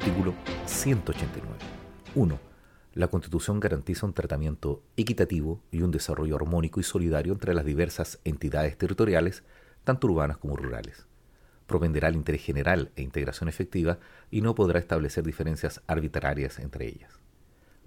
Artículo 189. 1. La Constitución garantiza un tratamiento equitativo y un desarrollo armónico y solidario entre las diversas entidades territoriales, tanto urbanas como rurales. Propenderá al interés general e integración efectiva y no podrá establecer diferencias arbitrarias entre ellas.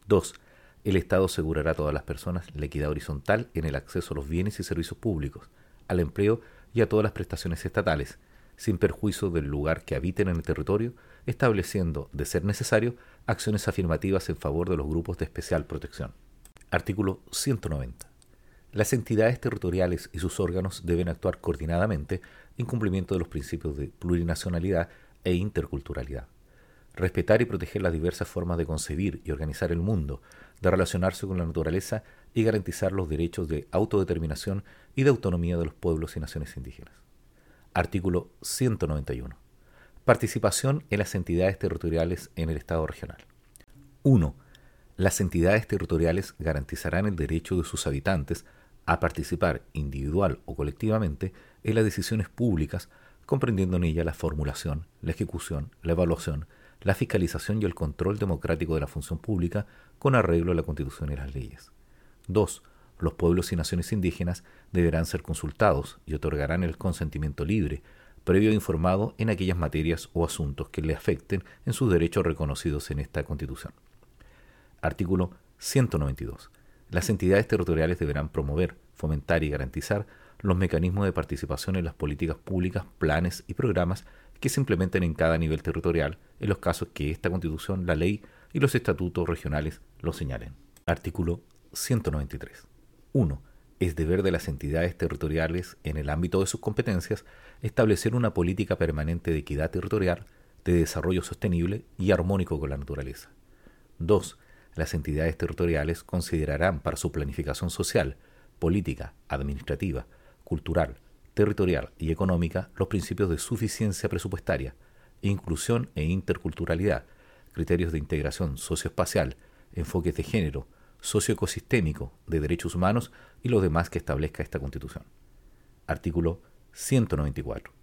2. El Estado asegurará a todas las personas la equidad horizontal en el acceso a los bienes y servicios públicos, al empleo y a todas las prestaciones estatales, sin perjuicio del lugar que habiten en el territorio, estableciendo, de ser necesario, acciones afirmativas en favor de los grupos de especial protección. Artículo 190. Las entidades territoriales y sus órganos deben actuar coordinadamente en cumplimiento de los principios de plurinacionalidad e interculturalidad. Respetar y proteger las diversas formas de concebir y organizar el mundo, de relacionarse con la naturaleza y garantizar los derechos de autodeterminación y de autonomía de los pueblos y naciones indígenas. Artículo 191. Participación en las entidades territoriales en el Estado regional. 1. Las entidades territoriales garantizarán el derecho de sus habitantes a participar individual o colectivamente en las decisiones públicas, comprendiendo en ella la formulación, la ejecución, la evaluación, la fiscalización y el control democrático de la función pública con arreglo a la Constitución y las leyes. 2 los pueblos y naciones indígenas deberán ser consultados y otorgarán el consentimiento libre, previo e informado en aquellas materias o asuntos que le afecten en sus derechos reconocidos en esta Constitución. Artículo 192. Las entidades territoriales deberán promover, fomentar y garantizar los mecanismos de participación en las políticas públicas, planes y programas que se implementen en cada nivel territorial en los casos que esta Constitución, la ley y los estatutos regionales lo señalen. Artículo 193. 1. Es deber de las entidades territoriales, en el ámbito de sus competencias, establecer una política permanente de equidad territorial, de desarrollo sostenible y armónico con la naturaleza. 2. Las entidades territoriales considerarán para su planificación social, política, administrativa, cultural, territorial y económica los principios de suficiencia presupuestaria, inclusión e interculturalidad, criterios de integración socioespacial, enfoques de género, socioecosistémico de derechos humanos y lo demás que establezca esta Constitución. Artículo 194.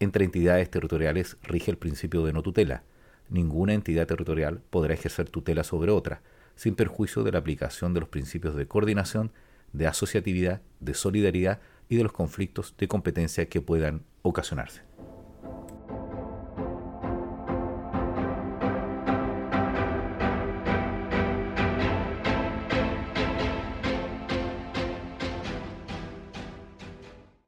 Entre entidades territoriales rige el principio de no tutela. Ninguna entidad territorial podrá ejercer tutela sobre otra, sin perjuicio de la aplicación de los principios de coordinación, de asociatividad, de solidaridad y de los conflictos de competencia que puedan ocasionarse.